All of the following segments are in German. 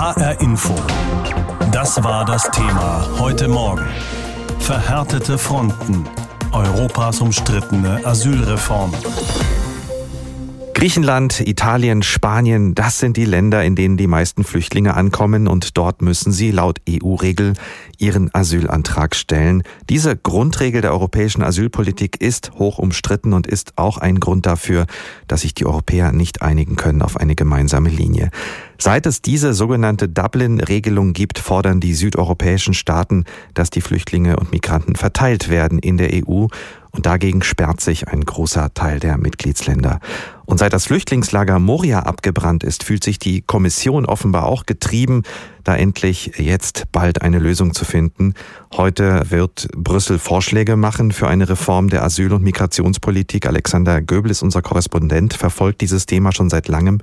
HR Info. Das war das Thema heute Morgen. Verhärtete Fronten. Europas umstrittene Asylreform. Griechenland, Italien, Spanien, das sind die Länder, in denen die meisten Flüchtlinge ankommen und dort müssen sie laut EU-Regel ihren Asylantrag stellen. Diese Grundregel der europäischen Asylpolitik ist hoch umstritten und ist auch ein Grund dafür, dass sich die Europäer nicht einigen können auf eine gemeinsame Linie. Seit es diese sogenannte Dublin-Regelung gibt, fordern die südeuropäischen Staaten, dass die Flüchtlinge und Migranten verteilt werden in der EU und dagegen sperrt sich ein großer Teil der Mitgliedsländer. Und seit das Flüchtlingslager Moria abgebrannt ist, fühlt sich die Kommission offenbar auch getrieben, da endlich jetzt bald eine Lösung zu finden. Heute wird Brüssel Vorschläge machen für eine Reform der Asyl- und Migrationspolitik. Alexander Göbel ist unser Korrespondent, verfolgt dieses Thema schon seit langem.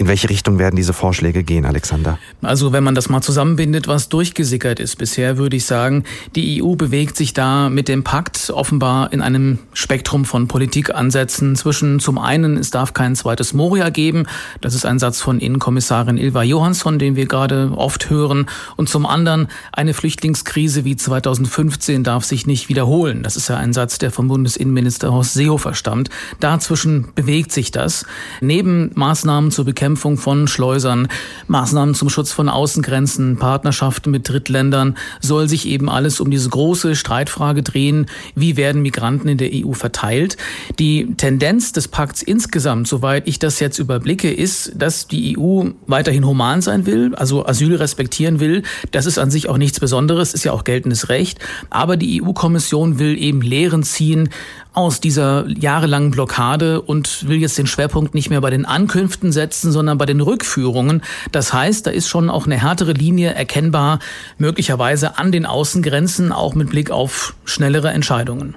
In welche Richtung werden diese Vorschläge gehen, Alexander? Also wenn man das mal zusammenbindet, was durchgesickert ist bisher, würde ich sagen, die EU bewegt sich da mit dem Pakt offenbar in einem Spektrum von Politikansätzen zwischen zum einen, es darf kein zweites Moria geben, das ist ein Satz von Innenkommissarin Ilva Johansson, den wir gerade oft hören, und zum anderen, eine Flüchtlingskrise wie 2015 darf sich nicht wiederholen. Das ist ja ein Satz, der vom Bundesinnenminister Horst Seehofer stammt. Dazwischen bewegt sich das. Neben Maßnahmen zur Bekämpfung Bekämpfung von Schleusern, Maßnahmen zum Schutz von Außengrenzen, Partnerschaften mit Drittländern, soll sich eben alles um diese große Streitfrage drehen, wie werden Migranten in der EU verteilt. Die Tendenz des Pakts insgesamt, soweit ich das jetzt überblicke, ist, dass die EU weiterhin human sein will, also Asyl respektieren will. Das ist an sich auch nichts Besonderes, ist ja auch geltendes Recht. Aber die EU-Kommission will eben Lehren ziehen aus dieser jahrelangen Blockade und will jetzt den Schwerpunkt nicht mehr bei den Ankünften setzen, sondern bei den Rückführungen. Das heißt, da ist schon auch eine härtere Linie erkennbar, möglicherweise an den Außengrenzen, auch mit Blick auf schnellere Entscheidungen.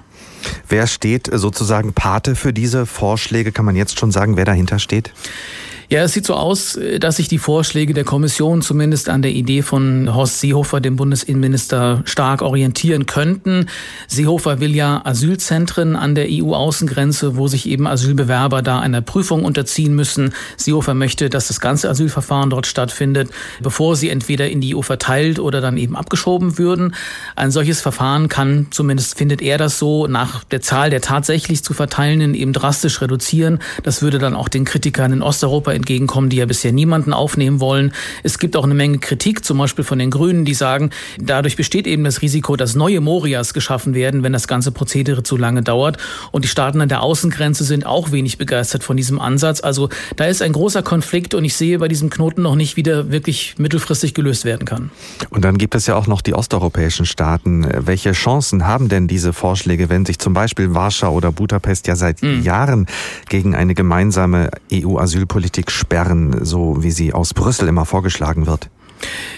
Wer steht sozusagen Pate für diese Vorschläge? Kann man jetzt schon sagen, wer dahinter steht? Ja, es sieht so aus, dass sich die Vorschläge der Kommission zumindest an der Idee von Horst Seehofer, dem Bundesinnenminister, stark orientieren könnten. Seehofer will ja Asylzentren an der EU-Außengrenze, wo sich eben Asylbewerber da einer Prüfung unterziehen müssen. Seehofer möchte, dass das ganze Asylverfahren dort stattfindet, bevor sie entweder in die EU verteilt oder dann eben abgeschoben würden. Ein solches Verfahren kann, zumindest findet er das so, nach der Zahl der tatsächlich zu verteilenden eben drastisch reduzieren. Das würde dann auch den Kritikern in Osteuropa entgegenkommen, die ja bisher niemanden aufnehmen wollen. Es gibt auch eine Menge Kritik, zum Beispiel von den Grünen, die sagen, dadurch besteht eben das Risiko, dass neue Morias geschaffen werden, wenn das ganze Prozedere zu lange dauert. Und die Staaten an der Außengrenze sind auch wenig begeistert von diesem Ansatz. Also da ist ein großer Konflikt und ich sehe bei diesem Knoten noch nicht, wie der wirklich mittelfristig gelöst werden kann. Und dann gibt es ja auch noch die osteuropäischen Staaten. Welche Chancen haben denn diese Vorschläge, wenn sich zum Beispiel Warschau oder Budapest ja seit mhm. Jahren gegen eine gemeinsame EU-Asylpolitik Politik sperren, so wie sie aus Brüssel immer vorgeschlagen wird?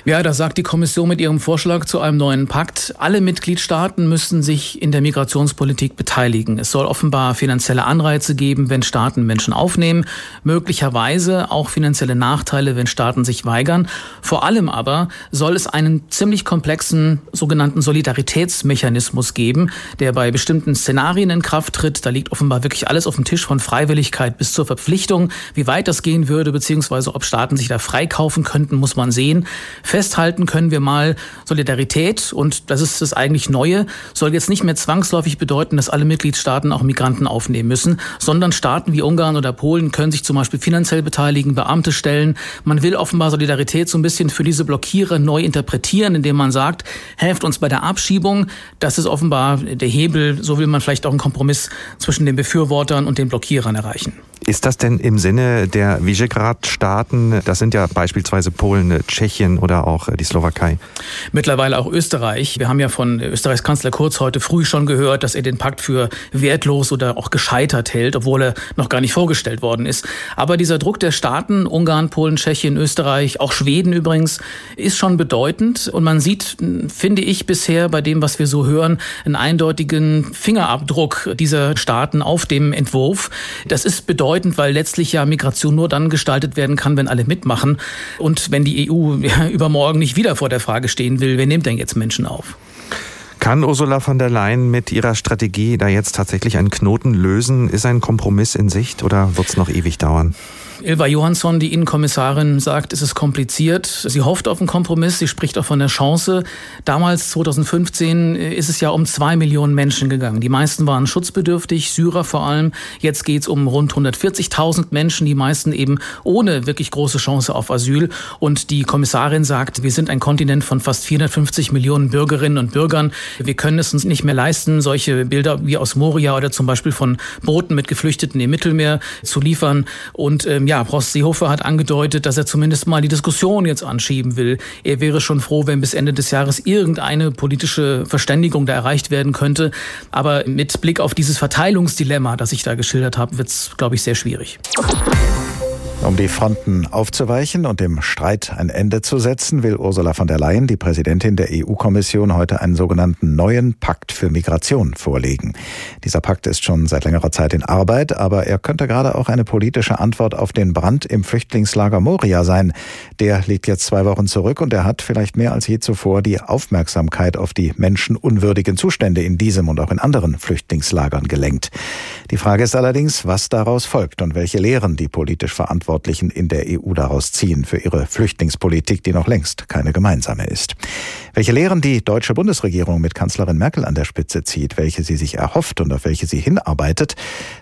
Ja, da sagt die Kommission mit ihrem Vorschlag zu einem neuen Pakt, alle Mitgliedstaaten müssen sich in der Migrationspolitik beteiligen. Es soll offenbar finanzielle Anreize geben, wenn Staaten Menschen aufnehmen, möglicherweise auch finanzielle Nachteile, wenn Staaten sich weigern. Vor allem aber soll es einen ziemlich komplexen sogenannten Solidaritätsmechanismus geben, der bei bestimmten Szenarien in Kraft tritt. Da liegt offenbar wirklich alles auf dem Tisch von Freiwilligkeit bis zur Verpflichtung. Wie weit das gehen würde, beziehungsweise ob Staaten sich da freikaufen könnten, muss man sehen. Festhalten können wir mal, Solidarität, und das ist das eigentlich Neue, soll jetzt nicht mehr zwangsläufig bedeuten, dass alle Mitgliedstaaten auch Migranten aufnehmen müssen, sondern Staaten wie Ungarn oder Polen können sich zum Beispiel finanziell beteiligen, Beamte stellen. Man will offenbar Solidarität so ein bisschen für diese Blockierer neu interpretieren, indem man sagt, helft uns bei der Abschiebung. Das ist offenbar der Hebel. So will man vielleicht auch einen Kompromiss zwischen den Befürwortern und den Blockierern erreichen. Ist das denn im Sinne der Visegrad-Staaten, das sind ja beispielsweise Polen, Tschechien oder auch die Slowakei? Mittlerweile auch Österreich. Wir haben ja von Österreichs Kanzler Kurz heute früh schon gehört, dass er den Pakt für wertlos oder auch gescheitert hält, obwohl er noch gar nicht vorgestellt worden ist. Aber dieser Druck der Staaten, Ungarn, Polen, Tschechien, Österreich, auch Schweden übrigens, ist schon bedeutend. Und man sieht, finde ich, bisher bei dem, was wir so hören, einen eindeutigen Fingerabdruck dieser Staaten auf dem Entwurf. Das ist bedeutend bedeutend, weil letztlich ja Migration nur dann gestaltet werden kann, wenn alle mitmachen. Und wenn die EU übermorgen nicht wieder vor der Frage stehen will, wer nimmt denn jetzt Menschen auf? Kann Ursula von der Leyen mit ihrer Strategie da jetzt tatsächlich einen Knoten lösen? Ist ein Kompromiss in Sicht oder wird es noch ewig dauern? Ilva Johansson, die Innenkommissarin, sagt, es ist kompliziert. Sie hofft auf einen Kompromiss. Sie spricht auch von der Chance. Damals, 2015, ist es ja um zwei Millionen Menschen gegangen. Die meisten waren schutzbedürftig, Syrer vor allem. Jetzt geht es um rund 140.000 Menschen, die meisten eben ohne wirklich große Chance auf Asyl. Und die Kommissarin sagt, wir sind ein Kontinent von fast 450 Millionen Bürgerinnen und Bürgern. Wir können es uns nicht mehr leisten, solche Bilder wie aus Moria oder zum Beispiel von Booten mit Geflüchteten im Mittelmeer zu liefern. Und ähm, ja, Prost Seehofer hat angedeutet, dass er zumindest mal die Diskussion jetzt anschieben will. Er wäre schon froh, wenn bis Ende des Jahres irgendeine politische Verständigung da erreicht werden könnte. Aber mit Blick auf dieses Verteilungsdilemma, das ich da geschildert habe, wird es, glaube ich, sehr schwierig. Um die Fronten aufzuweichen und dem Streit ein Ende zu setzen, will Ursula von der Leyen, die Präsidentin der EU-Kommission, heute einen sogenannten neuen Pakt für Migration vorlegen. Dieser Pakt ist schon seit längerer Zeit in Arbeit, aber er könnte gerade auch eine politische Antwort auf den Brand im Flüchtlingslager Moria sein. Der liegt jetzt zwei Wochen zurück und er hat vielleicht mehr als je zuvor die Aufmerksamkeit auf die menschenunwürdigen Zustände in diesem und auch in anderen Flüchtlingslagern gelenkt. Die Frage ist allerdings, was daraus folgt und welche Lehren die politisch verantwortlichen Verantwortlichen in der EU daraus ziehen für ihre Flüchtlingspolitik, die noch längst keine gemeinsame ist. Welche Lehren die deutsche Bundesregierung mit Kanzlerin Merkel an der Spitze zieht, welche sie sich erhofft und auf welche sie hinarbeitet,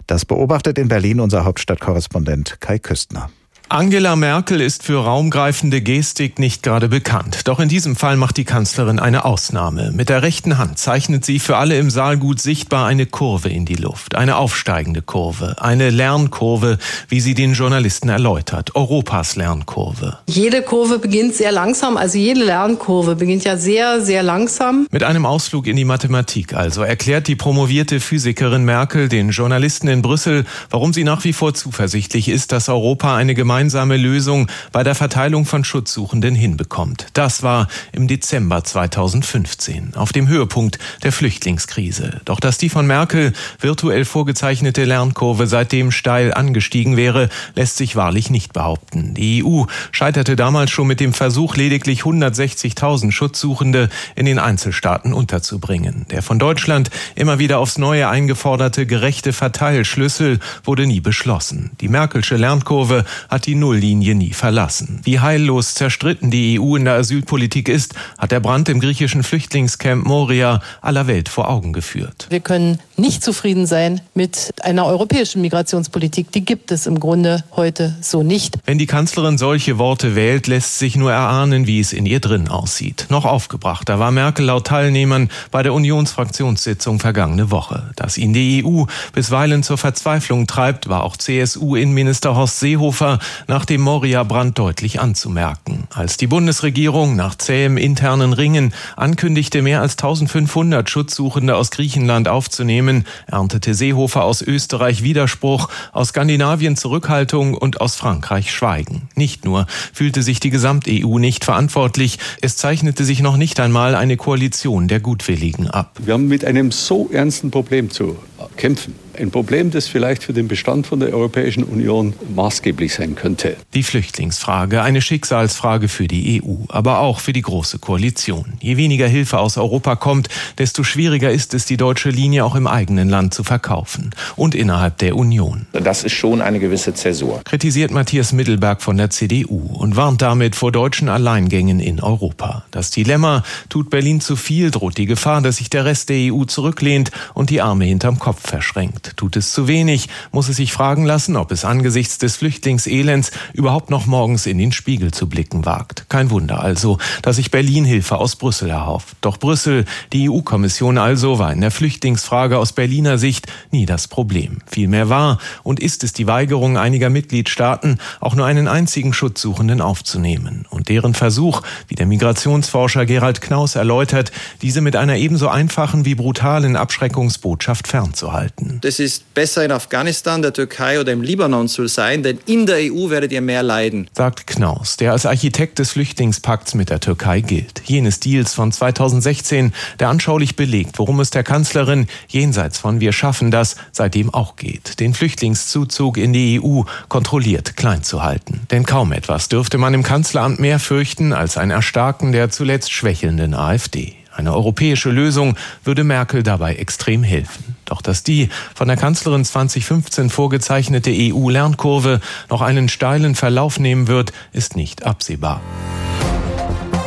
das beobachtet in Berlin unser Hauptstadtkorrespondent Kai Küstner. Angela Merkel ist für raumgreifende Gestik nicht gerade bekannt. Doch in diesem Fall macht die Kanzlerin eine Ausnahme. Mit der rechten Hand zeichnet sie für alle im Saal gut sichtbar eine Kurve in die Luft. Eine aufsteigende Kurve. Eine Lernkurve, wie sie den Journalisten erläutert. Europas Lernkurve. Jede Kurve beginnt sehr langsam. Also jede Lernkurve beginnt ja sehr, sehr langsam. Mit einem Ausflug in die Mathematik also erklärt die promovierte Physikerin Merkel den Journalisten in Brüssel, warum sie nach wie vor zuversichtlich ist, dass Europa eine gemeinsame gemeinsame Lösung bei der Verteilung von Schutzsuchenden hinbekommt. Das war im Dezember 2015, auf dem Höhepunkt der Flüchtlingskrise. Doch dass die von Merkel virtuell vorgezeichnete Lernkurve seitdem steil angestiegen wäre, lässt sich wahrlich nicht behaupten. Die EU scheiterte damals schon mit dem Versuch, lediglich 160.000 Schutzsuchende in den Einzelstaaten unterzubringen. Der von Deutschland immer wieder aufs Neue eingeforderte gerechte Verteilschlüssel wurde nie beschlossen. Die Merkelsche Lernkurve hat die Nulllinie nie verlassen. Wie heillos zerstritten die EU in der Asylpolitik ist, hat der Brand im griechischen Flüchtlingscamp Moria aller Welt vor Augen geführt. Wir können nicht zufrieden sein mit einer europäischen Migrationspolitik. Die gibt es im Grunde heute so nicht. Wenn die Kanzlerin solche Worte wählt, lässt sich nur erahnen, wie es in ihr drin aussieht. Noch aufgebrachter war Merkel laut Teilnehmern bei der Unionsfraktionssitzung vergangene Woche. Dass ihn die EU bisweilen zur Verzweiflung treibt, war auch CSU-Innenminister Horst Seehofer nach dem Moria-Brand deutlich anzumerken. Als die Bundesregierung nach zähem internen Ringen ankündigte, mehr als 1500 Schutzsuchende aus Griechenland aufzunehmen, erntete Seehofer aus Österreich Widerspruch, aus Skandinavien Zurückhaltung und aus Frankreich Schweigen. Nicht nur fühlte sich die Gesamt-EU nicht verantwortlich, es zeichnete sich noch nicht einmal eine Koalition der Gutwilligen ab. Wir haben mit einem so ernsten Problem zu kämpfen. Ein Problem, das vielleicht für den Bestand von der Europäischen Union maßgeblich sein könnte. Die Flüchtlingsfrage, eine Schicksalsfrage für die EU, aber auch für die Große Koalition. Je weniger Hilfe aus Europa kommt, desto schwieriger ist es, die deutsche Linie auch im eigenen Land zu verkaufen und innerhalb der Union. Das ist schon eine gewisse Zäsur. Kritisiert Matthias Mittelberg von der CDU und warnt damit vor deutschen Alleingängen in Europa. Das Dilemma tut Berlin zu viel, droht die Gefahr, dass sich der Rest der EU zurücklehnt und die Arme hinterm Kopf verschränkt. Tut es zu wenig, muss es sich fragen lassen, ob es angesichts des Flüchtlingselends überhaupt noch morgens in den Spiegel zu blicken wagt. Kein Wunder also, dass sich Berlin Hilfe aus Brüssel erhofft. Doch Brüssel, die EU-Kommission also, war in der Flüchtlingsfrage aus Berliner Sicht nie das Problem. Vielmehr war und ist es die Weigerung einiger Mitgliedstaaten, auch nur einen einzigen Schutzsuchenden aufzunehmen. Und deren Versuch, wie der Migrationsforscher Gerald Knaus erläutert, diese mit einer ebenso einfachen wie brutalen Abschreckungsbotschaft fernzuhalten. Das ist besser in Afghanistan, der Türkei oder im Libanon zu sein, denn in der EU werdet ihr mehr leiden. Sagt Knaus, der als Architekt des Flüchtlingspakts mit der Türkei gilt. Jenes Deals von 2016, der anschaulich belegt, worum es der Kanzlerin jenseits von Wir schaffen das seitdem auch geht. Den Flüchtlingszuzug in die EU kontrolliert klein zu halten. Denn kaum etwas dürfte man im Kanzleramt mehr fürchten als ein Erstarken der zuletzt schwächelnden AfD. Eine europäische Lösung würde Merkel dabei extrem helfen. Doch dass die von der Kanzlerin 2015 vorgezeichnete EU-Lernkurve noch einen steilen Verlauf nehmen wird, ist nicht absehbar.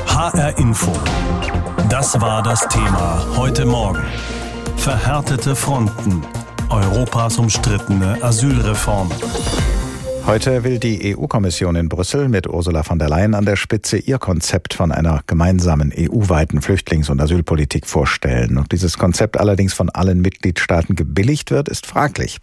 HR Info. Das war das Thema heute Morgen. Verhärtete Fronten. Europas umstrittene Asylreform. Heute will die EU-Kommission in Brüssel mit Ursula von der Leyen an der Spitze ihr Konzept von einer gemeinsamen EU-weiten Flüchtlings- und Asylpolitik vorstellen. Und dieses Konzept allerdings von allen Mitgliedstaaten gebilligt wird, ist fraglich.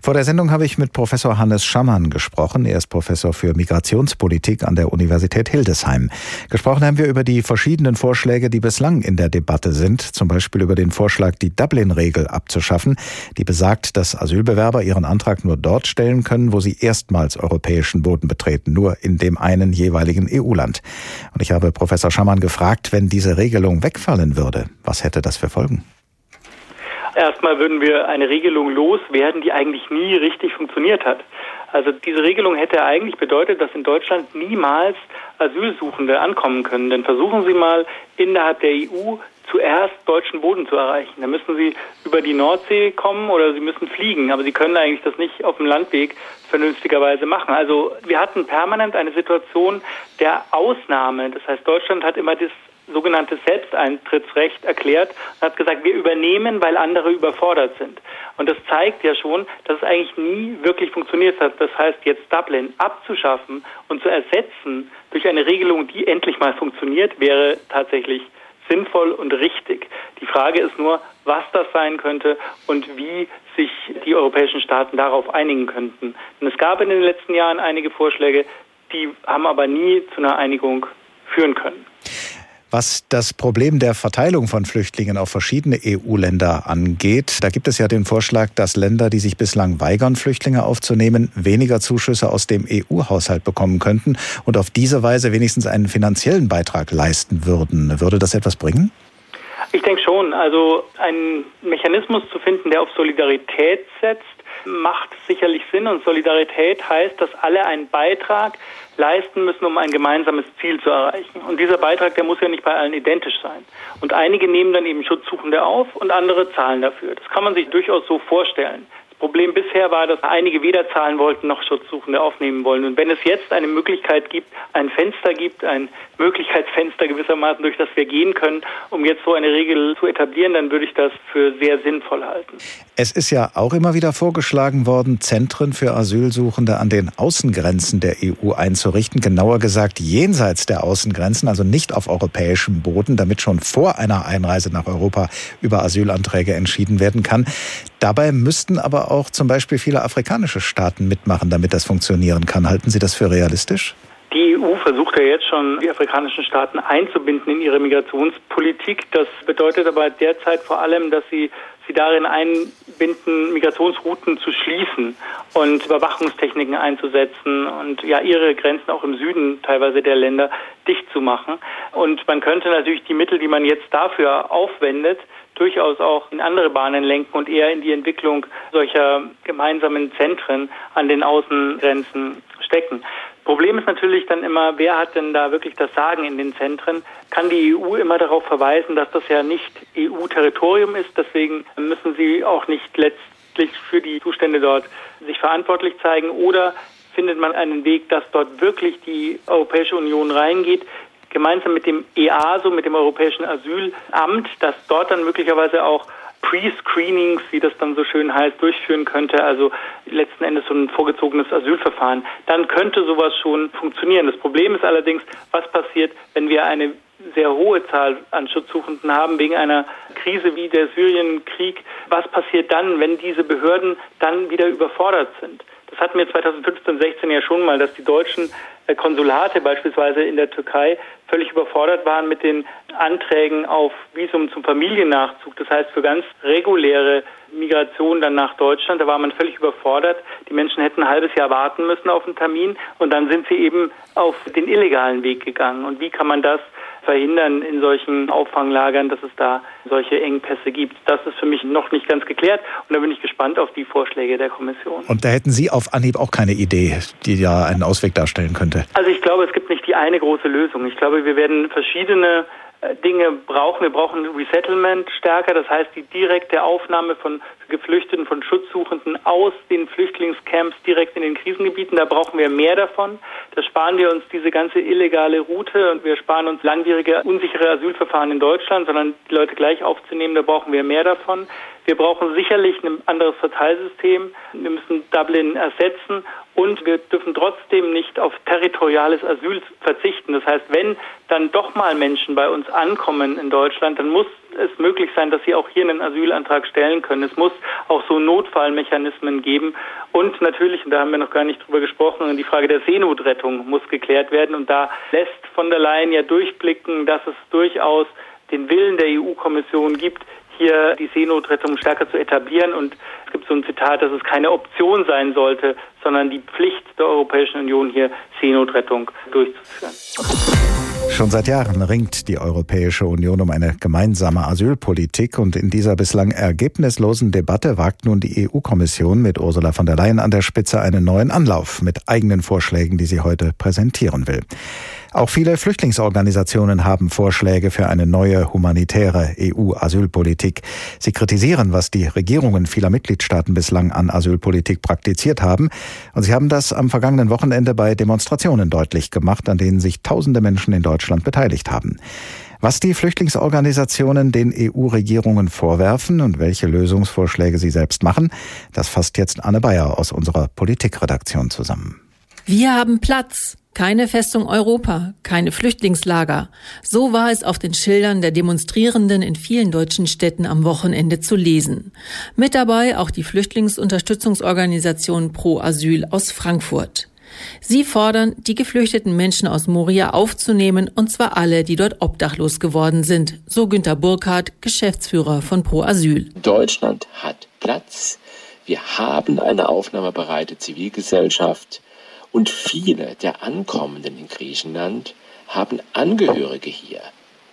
Vor der Sendung habe ich mit Professor Hannes Schammann gesprochen. Er ist Professor für Migrationspolitik an der Universität Hildesheim. Gesprochen haben wir über die verschiedenen Vorschläge, die bislang in der Debatte sind. Zum Beispiel über den Vorschlag, die Dublin-Regel abzuschaffen, die besagt, dass Asylbewerber ihren Antrag nur dort stellen können, wo sie erstmal erstmals europäischen Boden betreten, nur in dem einen jeweiligen EU-Land. Und ich habe Professor Schammann gefragt, wenn diese Regelung wegfallen würde, was hätte das für Folgen? Erstmal würden wir eine Regelung loswerden, die eigentlich nie richtig funktioniert hat. Also diese Regelung hätte eigentlich bedeutet, dass in Deutschland niemals Asylsuchende ankommen können. Denn versuchen Sie mal innerhalb der EU zuerst deutschen Boden zu erreichen. Da müssen Sie über die Nordsee kommen oder Sie müssen fliegen, aber Sie können eigentlich das nicht auf dem Landweg vernünftigerweise machen. Also wir hatten permanent eine Situation der Ausnahme. Das heißt, Deutschland hat immer das sogenannte Selbsteintrittsrecht erklärt und hat gesagt, wir übernehmen, weil andere überfordert sind. Und das zeigt ja schon, dass es eigentlich nie wirklich funktioniert hat. Das heißt, jetzt Dublin abzuschaffen und zu ersetzen durch eine Regelung, die endlich mal funktioniert, wäre tatsächlich sinnvoll und richtig. Die Frage ist nur, was das sein könnte und wie sich die europäischen Staaten darauf einigen könnten. Denn es gab in den letzten Jahren einige Vorschläge, die haben aber nie zu einer Einigung führen können. Was das Problem der Verteilung von Flüchtlingen auf verschiedene EU-Länder angeht, da gibt es ja den Vorschlag, dass Länder, die sich bislang weigern, Flüchtlinge aufzunehmen, weniger Zuschüsse aus dem EU-Haushalt bekommen könnten und auf diese Weise wenigstens einen finanziellen Beitrag leisten würden. Würde das etwas bringen? Ich denke schon. Also einen Mechanismus zu finden, der auf Solidarität setzt, macht sicherlich Sinn. Und Solidarität heißt, dass alle einen Beitrag leisten müssen, um ein gemeinsames Ziel zu erreichen. Und dieser Beitrag, der muss ja nicht bei allen identisch sein. Und einige nehmen dann eben Schutzsuchende auf und andere zahlen dafür. Das kann man sich durchaus so vorstellen. Problem bisher war, dass einige weder zahlen wollten noch Schutzsuchende aufnehmen wollen. Und wenn es jetzt eine Möglichkeit gibt, ein Fenster gibt, ein Möglichkeitsfenster gewissermaßen, durch das wir gehen können, um jetzt so eine Regel zu etablieren, dann würde ich das für sehr sinnvoll halten. Es ist ja auch immer wieder vorgeschlagen worden, Zentren für Asylsuchende an den Außengrenzen der EU einzurichten, genauer gesagt jenseits der Außengrenzen, also nicht auf europäischem Boden, damit schon vor einer Einreise nach Europa über Asylanträge entschieden werden kann. Dabei müssten aber auch zum Beispiel viele afrikanische Staaten mitmachen, damit das funktionieren kann. Halten Sie das für realistisch? Die EU versucht ja jetzt schon, die afrikanischen Staaten einzubinden in ihre Migrationspolitik. Das bedeutet aber derzeit vor allem, dass sie sie darin einbinden, Migrationsrouten zu schließen und Überwachungstechniken einzusetzen und ja ihre Grenzen auch im Süden teilweise der Länder dicht zu machen. Und man könnte natürlich die Mittel, die man jetzt dafür aufwendet, durchaus auch in andere Bahnen lenken und eher in die Entwicklung solcher gemeinsamen Zentren an den Außengrenzen stecken. Problem ist natürlich dann immer, wer hat denn da wirklich das Sagen in den Zentren? Kann die EU immer darauf verweisen, dass das ja nicht EU-Territorium ist? Deswegen müssen sie auch nicht letztlich für die Zustände dort sich verantwortlich zeigen oder findet man einen Weg, dass dort wirklich die Europäische Union reingeht, gemeinsam mit dem EASO, mit dem Europäischen Asylamt, das dort dann möglicherweise auch Pre-Screenings, wie das dann so schön heißt, durchführen könnte, also letzten Endes so ein vorgezogenes Asylverfahren, dann könnte sowas schon funktionieren. Das Problem ist allerdings, was passiert, wenn wir eine sehr hohe Zahl an Schutzsuchenden haben wegen einer Krise wie der Syrienkrieg. Was passiert dann, wenn diese Behörden dann wieder überfordert sind? Das hatten wir 2015, 16 ja schon mal, dass die deutschen äh, Konsulate beispielsweise in der Türkei völlig überfordert waren mit den Anträgen auf Visum zum Familiennachzug. Das heißt, für ganz reguläre Migration dann nach Deutschland, da war man völlig überfordert. Die Menschen hätten ein halbes Jahr warten müssen auf einen Termin und dann sind sie eben auf den illegalen Weg gegangen. Und wie kann man das verhindern in solchen Auffanglagern, dass es da solche Engpässe gibt. Das ist für mich noch nicht ganz geklärt und da bin ich gespannt auf die Vorschläge der Kommission. Und da hätten Sie auf Anhieb auch keine Idee, die ja einen Ausweg darstellen könnte? Also ich glaube, es gibt nicht die eine große Lösung. Ich glaube, wir werden verschiedene Dinge brauchen. Wir brauchen Resettlement stärker, das heißt die direkte Aufnahme von Geflüchteten, von Schutzsuchenden aus den Flüchtlingscamps direkt in den Krisengebieten. Da brauchen wir mehr davon. Da sparen wir uns diese ganze illegale Route und wir sparen uns langwierige, unsichere Asylverfahren in Deutschland, sondern die Leute gleich aufzunehmen, da brauchen wir mehr davon. Wir brauchen sicherlich ein anderes Verteilsystem. Wir müssen Dublin ersetzen und wir dürfen trotzdem nicht auf territoriales Asyl verzichten. Das heißt, wenn dann doch mal Menschen bei uns ankommen in Deutschland, dann muss es möglich sein, dass sie auch hier einen Asylantrag stellen können. Es muss auch so Notfallmechanismen geben. Und natürlich, und da haben wir noch gar nicht drüber gesprochen, die Frage der Seenotrettung muss geklärt werden. Und da lässt von der Leyen ja durchblicken, dass es durchaus den Willen der EU-Kommission gibt, hier die Seenotrettung stärker zu etablieren. Und es gibt so ein Zitat, dass es keine Option sein sollte, sondern die Pflicht der Europäischen Union, hier Seenotrettung durchzuführen. Schon seit Jahren ringt die Europäische Union um eine gemeinsame Asylpolitik und in dieser bislang ergebnislosen Debatte wagt nun die EU-Kommission mit Ursula von der Leyen an der Spitze einen neuen Anlauf mit eigenen Vorschlägen, die sie heute präsentieren will. Auch viele Flüchtlingsorganisationen haben Vorschläge für eine neue humanitäre EU-Asylpolitik. Sie kritisieren, was die Regierungen vieler Mitgliedstaaten bislang an Asylpolitik praktiziert haben. Und sie haben das am vergangenen Wochenende bei Demonstrationen deutlich gemacht, an denen sich tausende Menschen in Deutschland beteiligt haben. Was die Flüchtlingsorganisationen den EU-Regierungen vorwerfen und welche Lösungsvorschläge sie selbst machen, das fasst jetzt Anne Bayer aus unserer Politikredaktion zusammen. Wir haben Platz. Keine Festung Europa, keine Flüchtlingslager. So war es auf den Schildern der Demonstrierenden in vielen deutschen Städten am Wochenende zu lesen. Mit dabei auch die Flüchtlingsunterstützungsorganisation Pro Asyl aus Frankfurt. Sie fordern, die geflüchteten Menschen aus Moria aufzunehmen, und zwar alle, die dort obdachlos geworden sind, so Günter Burkhardt, Geschäftsführer von Pro Asyl. Deutschland hat Platz. Wir haben eine aufnahmebereite Zivilgesellschaft. Und viele der Ankommenden in Griechenland haben Angehörige hier.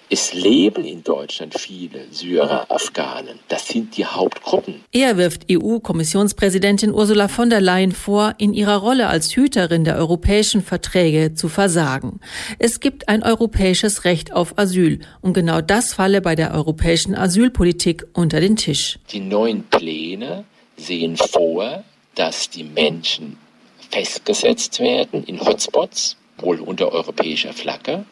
Es leben in Deutschland viele Syrer, Afghanen. Das sind die Hauptgruppen. Er wirft EU-Kommissionspräsidentin Ursula von der Leyen vor, in ihrer Rolle als Hüterin der europäischen Verträge zu versagen. Es gibt ein europäisches Recht auf Asyl und genau das falle bei der europäischen Asylpolitik unter den Tisch. Die neuen Pläne sehen vor, dass die Menschen festgesetzt werden in Hotspots, wohl unter europäischer Flagge.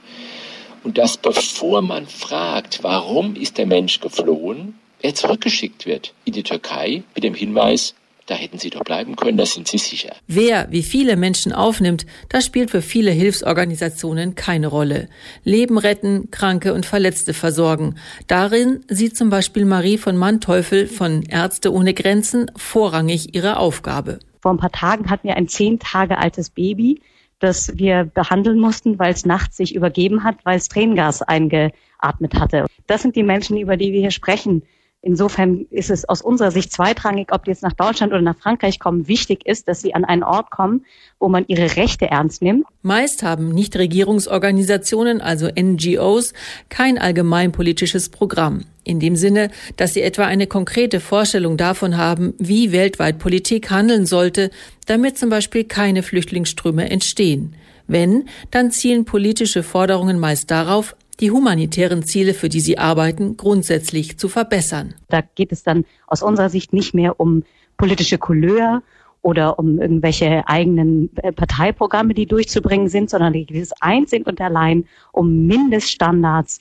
Und dass bevor man fragt, warum ist der Mensch geflohen, er zurückgeschickt wird in die Türkei mit dem Hinweis, da hätten Sie doch bleiben können, da sind Sie sicher. Wer wie viele Menschen aufnimmt, das spielt für viele Hilfsorganisationen keine Rolle. Leben retten, Kranke und Verletzte versorgen. Darin sieht zum Beispiel Marie von Manteuffel von Ärzte ohne Grenzen vorrangig ihre Aufgabe. Vor ein paar Tagen hatten wir ein zehn Tage altes Baby, das wir behandeln mussten, weil es nachts sich übergeben hat, weil es Tränengas eingeatmet hatte. Das sind die Menschen, über die wir hier sprechen. Insofern ist es aus unserer Sicht zweitrangig, ob die jetzt nach Deutschland oder nach Frankreich kommen. Wichtig ist, dass sie an einen Ort kommen, wo man ihre Rechte ernst nimmt. Meist haben Nichtregierungsorganisationen, also NGOs, kein allgemeinpolitisches Programm. In dem Sinne, dass sie etwa eine konkrete Vorstellung davon haben, wie weltweit Politik handeln sollte, damit zum Beispiel keine Flüchtlingsströme entstehen. Wenn, dann zielen politische Forderungen meist darauf, die humanitären Ziele, für die sie arbeiten, grundsätzlich zu verbessern. Da geht es dann aus unserer Sicht nicht mehr um politische Couleur oder um irgendwelche eigenen äh, Parteiprogramme, die durchzubringen sind, sondern da geht es einzig und allein um Mindeststandards,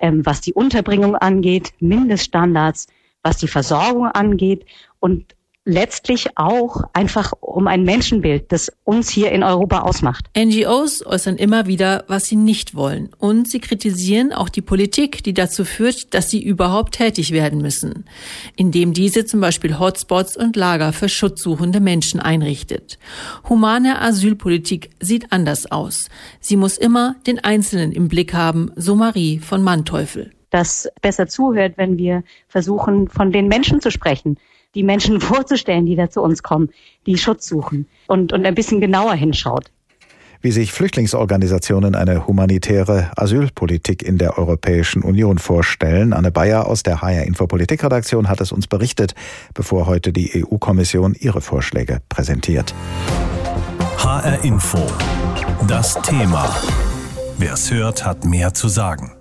ähm, was die Unterbringung angeht, Mindeststandards, was die Versorgung angeht und letztlich auch einfach um ein Menschenbild, das uns hier in Europa ausmacht. NGOs äußern immer wieder, was sie nicht wollen. Und sie kritisieren auch die Politik, die dazu führt, dass sie überhaupt tätig werden müssen, indem diese zum Beispiel Hotspots und Lager für schutzsuchende Menschen einrichtet. Humane Asylpolitik sieht anders aus. Sie muss immer den Einzelnen im Blick haben, so Marie von Manteuffel. Das besser zuhört, wenn wir versuchen, von den Menschen zu sprechen die Menschen vorzustellen, die da zu uns kommen, die Schutz suchen und, und ein bisschen genauer hinschaut. Wie sich Flüchtlingsorganisationen eine humanitäre Asylpolitik in der Europäischen Union vorstellen. Anne Bayer aus der HR Infopolitik Redaktion hat es uns berichtet, bevor heute die EU-Kommission ihre Vorschläge präsentiert. HR Info. Das Thema. Wer es hört, hat mehr zu sagen.